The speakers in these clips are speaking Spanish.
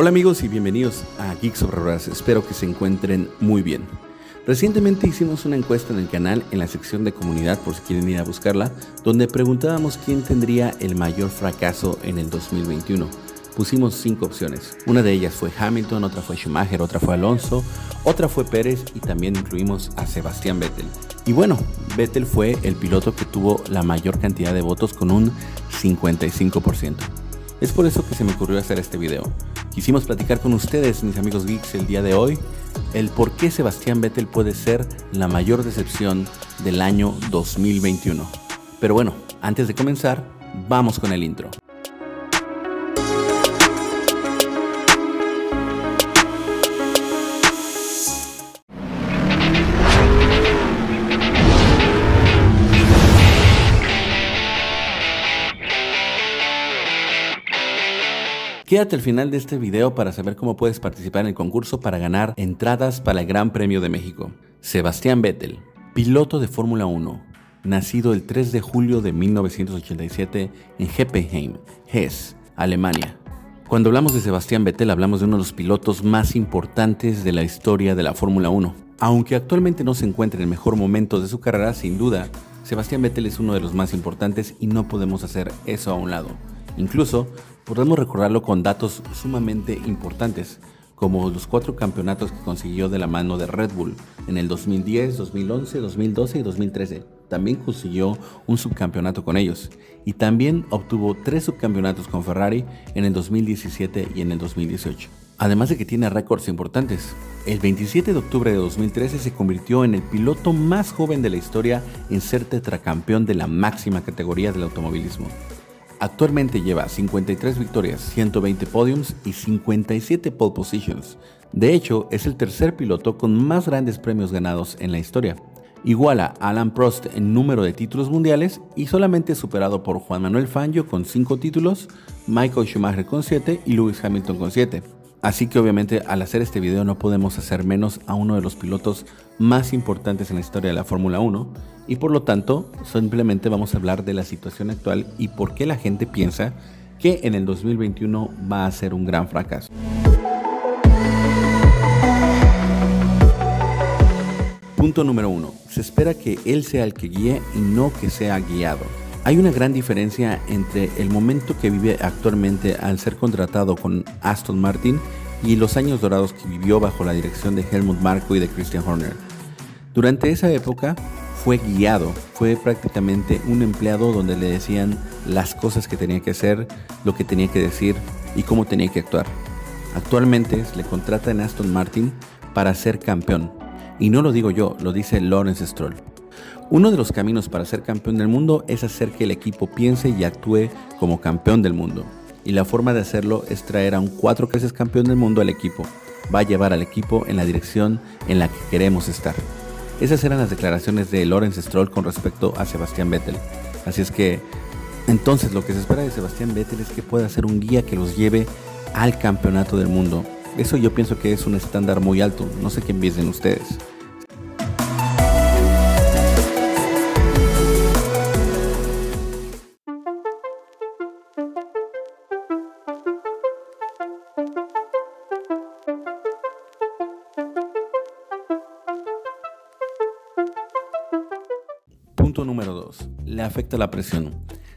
Hola amigos y bienvenidos a Geeks sobre Ruedas. Espero que se encuentren muy bien. Recientemente hicimos una encuesta en el canal en la sección de comunidad por si quieren ir a buscarla, donde preguntábamos quién tendría el mayor fracaso en el 2021. Pusimos cinco opciones. Una de ellas fue Hamilton, otra fue Schumacher, otra fue Alonso, otra fue Pérez y también incluimos a Sebastián Vettel. Y bueno, Vettel fue el piloto que tuvo la mayor cantidad de votos con un 55%. Es por eso que se me ocurrió hacer este video. Quisimos platicar con ustedes, mis amigos geeks, el día de hoy, el por qué Sebastián Vettel puede ser la mayor decepción del año 2021. Pero bueno, antes de comenzar, vamos con el intro. Quédate al final de este video para saber cómo puedes participar en el concurso para ganar entradas para el Gran Premio de México. Sebastián Vettel, piloto de Fórmula 1, nacido el 3 de julio de 1987 en Heppenheim, Hesse, Alemania. Cuando hablamos de Sebastián Vettel hablamos de uno de los pilotos más importantes de la historia de la Fórmula 1. Aunque actualmente no se encuentra en el mejor momento de su carrera, sin duda, Sebastián Vettel es uno de los más importantes y no podemos hacer eso a un lado. Incluso podemos recordarlo con datos sumamente importantes, como los cuatro campeonatos que consiguió de la mano de Red Bull en el 2010, 2011, 2012 y 2013. También consiguió un subcampeonato con ellos y también obtuvo tres subcampeonatos con Ferrari en el 2017 y en el 2018. Además de que tiene récords importantes. El 27 de octubre de 2013 se convirtió en el piloto más joven de la historia en ser tetracampeón de la máxima categoría del automovilismo. Actualmente lleva 53 victorias, 120 podiums y 57 pole positions. De hecho, es el tercer piloto con más grandes premios ganados en la historia. Iguala a Alan Prost en número de títulos mundiales y solamente superado por Juan Manuel Fangio con 5 títulos, Michael Schumacher con 7 y Lewis Hamilton con 7. Así que obviamente al hacer este video no podemos hacer menos a uno de los pilotos más importantes en la historia de la Fórmula 1 y por lo tanto simplemente vamos a hablar de la situación actual y por qué la gente piensa que en el 2021 va a ser un gran fracaso. Punto número 1. Se espera que él sea el que guíe y no que sea guiado. Hay una gran diferencia entre el momento que vive actualmente al ser contratado con Aston Martin y los años dorados que vivió bajo la dirección de Helmut Marko y de Christian Horner. Durante esa época fue guiado, fue prácticamente un empleado donde le decían las cosas que tenía que hacer, lo que tenía que decir y cómo tenía que actuar. Actualmente le contrata en Aston Martin para ser campeón. Y no lo digo yo, lo dice Lawrence Stroll. Uno de los caminos para ser campeón del mundo es hacer que el equipo piense y actúe como campeón del mundo. Y la forma de hacerlo es traer a un cuatro veces campeón del mundo al equipo. Va a llevar al equipo en la dirección en la que queremos estar. Esas eran las declaraciones de Lawrence Stroll con respecto a Sebastián Vettel. Así es que, entonces lo que se espera de Sebastián Vettel es que pueda ser un guía que los lleve al campeonato del mundo. Eso yo pienso que es un estándar muy alto. No sé qué piensen ustedes. Punto número 2. Le afecta la presión.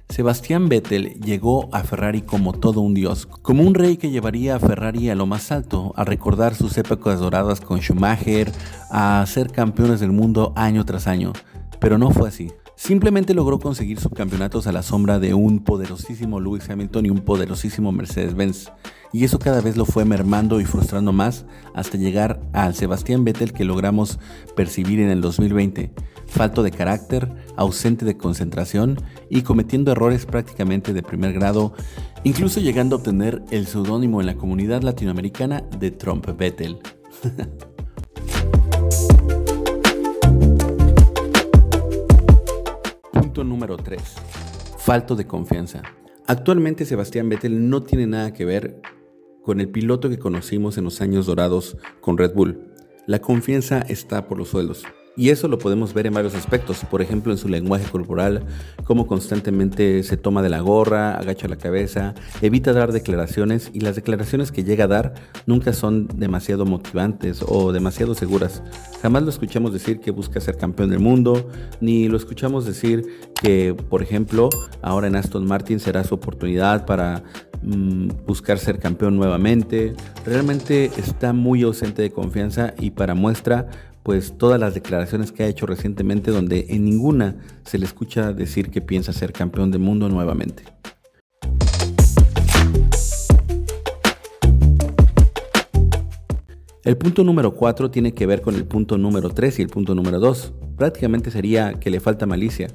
Sebastián Vettel llegó a Ferrari como todo un dios, como un rey que llevaría a Ferrari a lo más alto, a recordar sus épocas doradas con Schumacher, a ser campeones del mundo año tras año. Pero no fue así. Simplemente logró conseguir subcampeonatos a la sombra de un poderosísimo Lewis Hamilton y un poderosísimo Mercedes-Benz. Y eso cada vez lo fue mermando y frustrando más hasta llegar al Sebastián Vettel que logramos percibir en el 2020. Falto de carácter, ausente de concentración y cometiendo errores prácticamente de primer grado, incluso llegando a obtener el seudónimo en la comunidad latinoamericana de Trump Vettel. número 3. Falto de confianza. Actualmente Sebastián Vettel no tiene nada que ver con el piloto que conocimos en los años dorados con Red Bull. La confianza está por los suelos. Y eso lo podemos ver en varios aspectos, por ejemplo en su lenguaje corporal, cómo constantemente se toma de la gorra, agacha la cabeza, evita dar declaraciones y las declaraciones que llega a dar nunca son demasiado motivantes o demasiado seguras. Jamás lo escuchamos decir que busca ser campeón del mundo, ni lo escuchamos decir que, por ejemplo, ahora en Aston Martin será su oportunidad para mm, buscar ser campeón nuevamente. Realmente está muy ausente de confianza y para muestra pues todas las declaraciones que ha hecho recientemente donde en ninguna se le escucha decir que piensa ser campeón del mundo nuevamente. El punto número 4 tiene que ver con el punto número 3 y el punto número 2. Prácticamente sería que le falta malicia.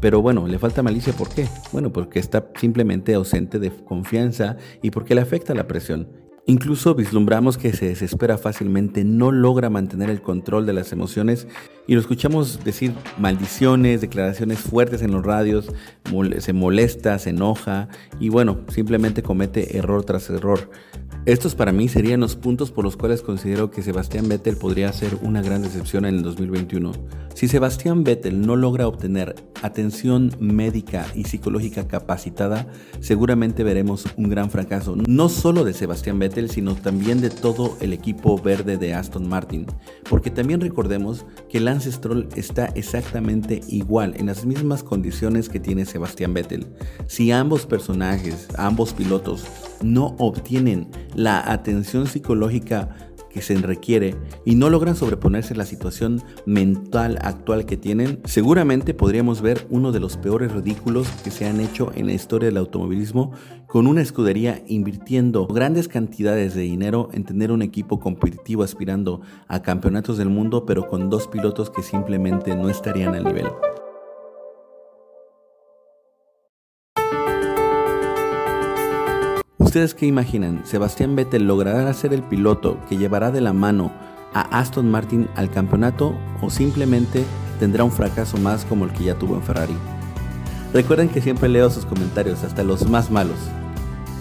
Pero bueno, le falta malicia ¿por qué? Bueno, porque está simplemente ausente de confianza y porque le afecta la presión. Incluso vislumbramos que se desespera fácilmente, no logra mantener el control de las emociones y lo escuchamos decir maldiciones, declaraciones fuertes en los radios, se molesta, se enoja y bueno, simplemente comete error tras error. Estos para mí serían los puntos por los cuales considero que Sebastián Vettel podría ser una gran decepción en el 2021. Si Sebastián Vettel no logra obtener atención médica y psicológica capacitada, seguramente veremos un gran fracaso, no solo de Sebastián Vettel, sino también de todo el equipo verde de Aston Martin, porque también recordemos que Lance Stroll está exactamente igual, en las mismas condiciones que tiene Sebastián Vettel. Si ambos personajes, ambos pilotos, no obtienen la atención psicológica que se requiere y no logran sobreponerse a la situación mental actual que tienen, seguramente podríamos ver uno de los peores ridículos que se han hecho en la historia del automovilismo con una escudería invirtiendo grandes cantidades de dinero en tener un equipo competitivo aspirando a campeonatos del mundo pero con dos pilotos que simplemente no estarían al nivel. ¿Ustedes qué imaginan? ¿Sebastián Vettel logrará ser el piloto que llevará de la mano a Aston Martin al campeonato o simplemente tendrá un fracaso más como el que ya tuvo en Ferrari? Recuerden que siempre leo sus comentarios, hasta los más malos.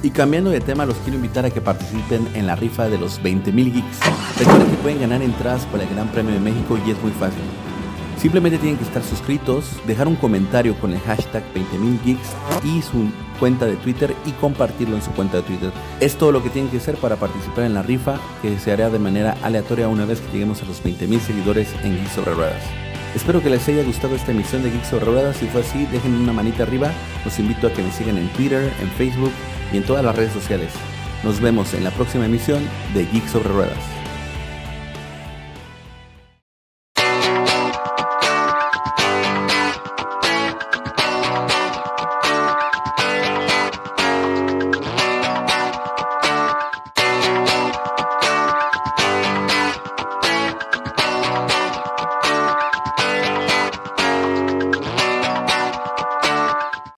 Y cambiando de tema, los quiero invitar a que participen en la rifa de los 20.000 geeks. Recuerden que pueden ganar entradas para el Gran Premio de México y es muy fácil. Simplemente tienen que estar suscritos, dejar un comentario con el hashtag 20.000geeks y su cuenta de Twitter y compartirlo en su cuenta de Twitter. Es todo lo que tienen que hacer para participar en la rifa que se hará de manera aleatoria una vez que lleguemos a los 20.000 seguidores en Geeks sobre Ruedas. Espero que les haya gustado esta emisión de Geeks sobre Ruedas. Si fue así, dejen una manita arriba. Los invito a que me sigan en Twitter, en Facebook y en todas las redes sociales. Nos vemos en la próxima emisión de Geeks sobre Ruedas.